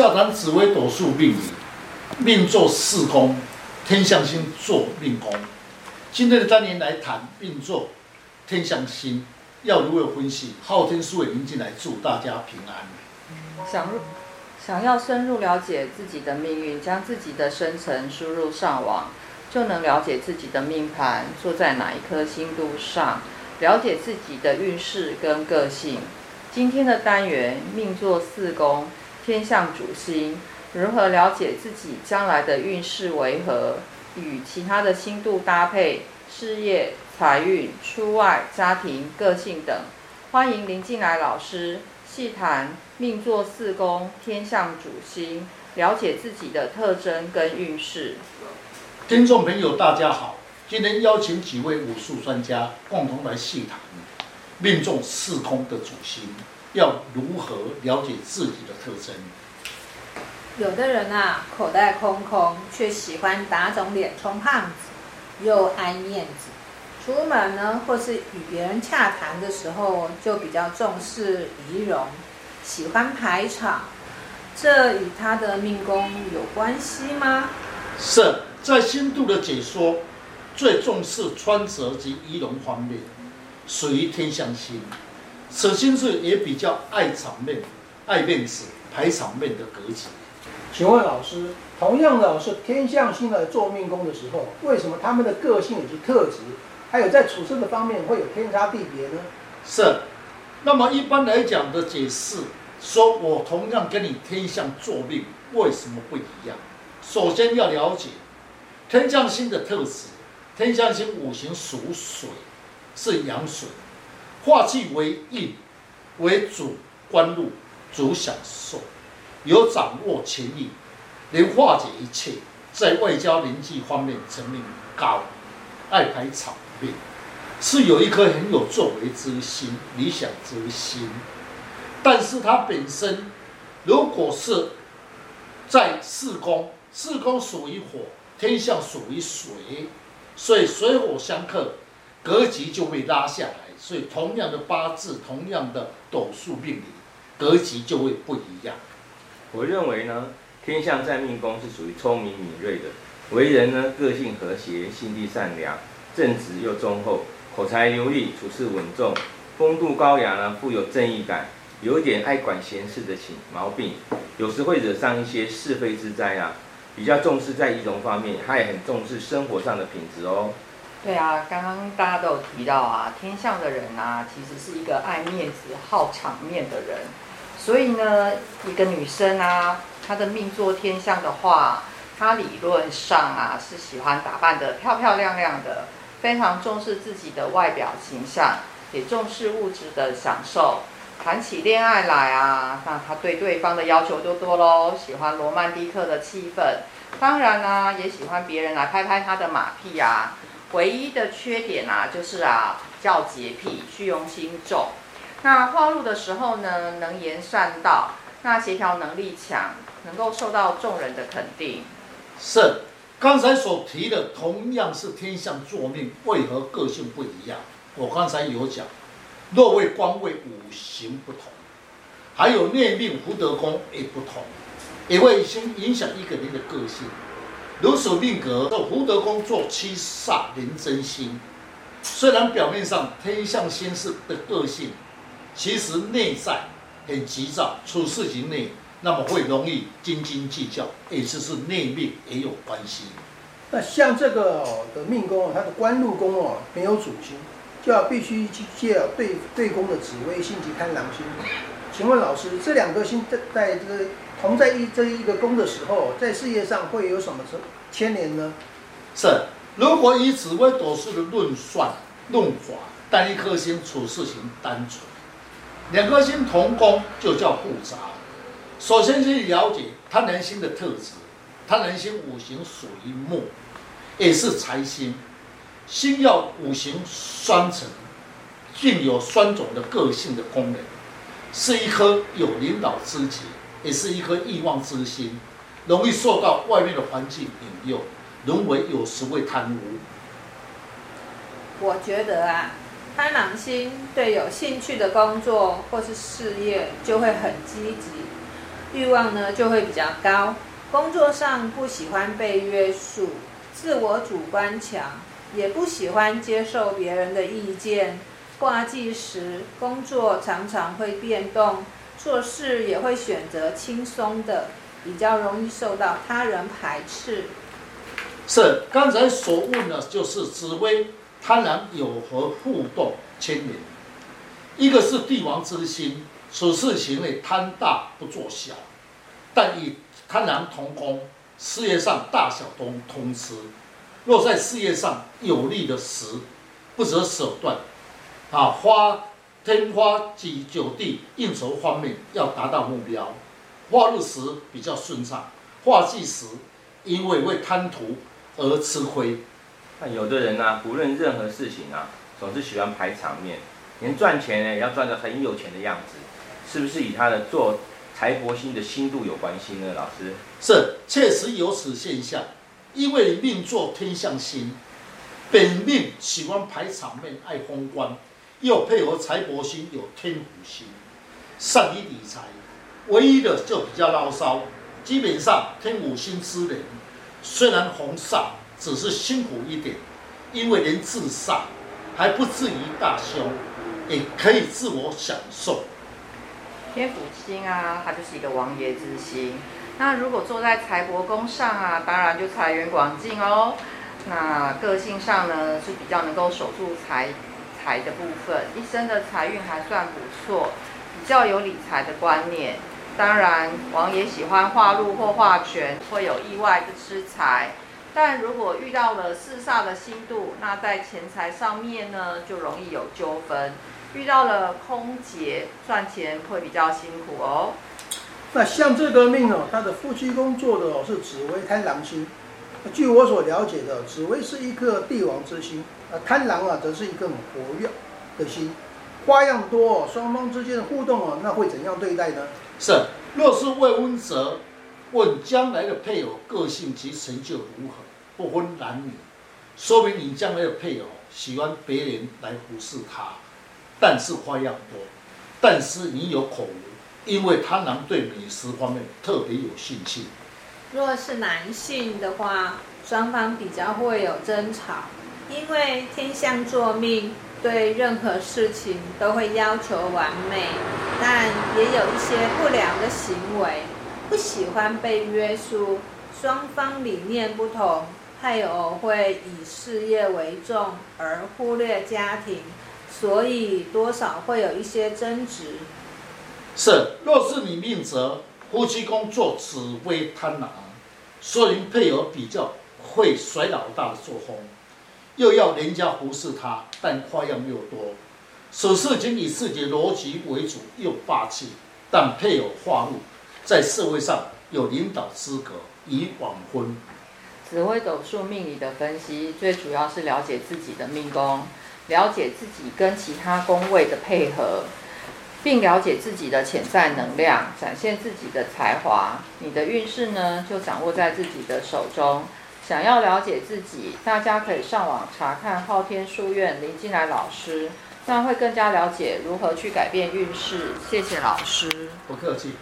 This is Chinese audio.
下谈紫微斗数命理，命做四宫，天象星做命宫。今天的单元来谈命坐天象星要如何分析？昊天书院林进来祝大家平安。想入想要深入了解自己的命运，将自己的生辰输入上网，就能了解自己的命盘坐在哪一颗星度上，了解自己的运势跟个性。今天的单元命做四宫，天相主星，如何了解自己将来的运势为何？与其他的星度搭配，事业、财运、出外、家庭、个性等。欢迎林进来老师细谈命座四宫，天象主星，了解自己的特征跟运势。听众朋友，大家好，今天邀请几位武术专家共同来细谈。命中四宫的主星要如何了解自己的特征？有的人啊，口袋空空，却喜欢打肿脸充胖子，又爱面子。出门呢，或是与别人洽谈的时候，就比较重视仪容，喜欢排场。这与他的命宫有关系吗？是在星度的解说，最重视穿着及仪容方面。属于天象星，此星是也比较爱场面、爱面子、排场面的格局。请问老师，同样的是天象星来做命宫的时候，为什么他们的个性以及特质，还有在处事的方面会有天差地别呢？是，那么一般来讲的解释，说我同样跟你天象做命，为什么不一样？首先要了解天象星的特质，天象星五行属水。是阳水，化气为印，为主官禄，主享受，有掌握权力，能化解一切，在外交人际方面成名高，爱排场面，是有一颗很有作为之心、理想之心。但是他本身如果是在四宫，四宫属于火，天象属于水，所以水火相克。格局就会拉下来，所以同样的八字，同样的斗数命理，格局就会不一样。我认为呢，天相在命宫是属于聪明敏锐的，为人呢个性和谐，心地善良，正直又忠厚，口才流利，处事稳重，风度高雅呢，富有正义感，有一点爱管闲事的情毛病，有时会惹上一些是非之灾啊。比较重视在仪容方面，他也很重视生活上的品质哦。对啊，刚刚大家都有提到啊，天相的人啊，其实是一个爱面子、好场面的人。所以呢，一个女生啊，她的命坐天相的话，她理论上啊是喜欢打扮得漂漂亮亮的，非常重视自己的外表形象，也重视物质的享受。谈起恋爱来啊，那她对对方的要求就多喽，喜欢罗曼蒂克的气氛，当然呢、也喜欢别人来拍拍她的马屁啊。唯一的缺点啊，就是啊，较洁癖，虚荣心重。那化禄的时候呢，能言善道，那协调能力强，能够受到众人的肯定。是，刚才所提的同样是天相坐命，为何个性不一样？我刚才有讲，若为官位五行不同，还有内命福德宫也不同，也会先影响一个人的个性。如此命格，这福德宫坐七煞廉贞星，虽然表面上天象星是的个性，其实内在很急躁，处事情内那么会容易斤斤计较，也就是内命也有关系。那像这个的命宫，它的官禄宫哦，没有主星，就要必须去借对对宫的紫微星及贪狼星。请问老师，这两颗星在在这个同在一这一个宫的时候，在事业上会有什么牵连呢？是，如果以紫微斗数的论算论法，单一颗星处事情单纯，两颗星同宫就叫复杂。首先去了解他人星的特质，他人星五行属于木，也是财星，星要五行双成，具有双种的个性的功能。是一颗有领导之气，也是一颗欲望之心，容易受到外面的环境引诱，沦为有时会贪污。我觉得啊，贪狼星对有兴趣的工作或是事业就会很积极，欲望呢就会比较高。工作上不喜欢被约束，自我主观强，也不喜欢接受别人的意见。挂记时，工作常常会变动，做事也会选择轻松的，比较容易受到他人排斥。是刚才所问的，就是紫微贪狼有何互动牵连？一个是帝王之心，处事行为贪大不做小，但与贪狼同宫，事业上大小都通吃。若在事业上有利的时，不择手段，啊，花天花及九地应酬方面要达到目标。化入时比较顺畅，化忌时因为为贪图。而吃亏。那有的人呢、啊，不论任何事情啊，总是喜欢排场面，连赚钱呢，也要赚得很有钱的样子，是不是与他的做财帛星的心度有关系呢？老师，是，确实有此现象。因为你命坐天象星，本命喜欢排场面，爱风光，又配合财帛星有天府星，善于理财，唯一的就比较唠骚。基本上天府星之人。虽然红煞，只是辛苦一点，因为连自煞还不至于大凶，也可以自我享受。天府星啊，它就是一个王爷之星。那如果坐在财帛宫上啊，当然就财源广进哦。那个性上呢，是比较能够守住财财的部分，一生的财运还算不错，比较有理财的观念。当然，王爷喜欢化禄或化权，会有意外的吃财。但如果遇到了四煞的星度，那在钱财上面呢，就容易有纠纷。遇到了空劫，赚钱会比较辛苦哦。那像这个命哦，他的夫妻宫坐的哦是紫薇贪狼星。据我所了解的，紫薇是一颗帝王之星，啊，贪狼啊则是一个活跃的星，花样多。双方之间的互动啊，那会怎样对待呢？是，若是未婚者，问将来的配偶个性及成就如何，不分男女，说明你将来的配偶喜欢别人来服侍他，但是花样多，但是你有口福，因为贪狼对美食方面特别有兴趣。若是男性的话，双方比较会有争吵，因为天象作命。对任何事情都会要求完美，但也有一些不良的行为，不喜欢被约束。双方理念不同，配偶会以事业为重而忽略家庭，所以多少会有一些争执。是，若是你命泽夫妻宫坐紫微贪狼，说明配偶比较会甩老大的作风。又要人家服侍他，但花样又多，处事情以自己逻辑为主，又霸气，但配偶化禄，在社会上有领导资格，已晚婚。紫微斗数命理的分析，最主要是了解自己的命宫，了解自己跟其他宫位的配合，并了解自己的潜在能量，展现自己的才华。你的运势呢，就掌握在自己的手中。想要了解自己，大家可以上网查看昊天书院林静来老师，那会更加了解如何去改变运势。谢谢老师，不客气。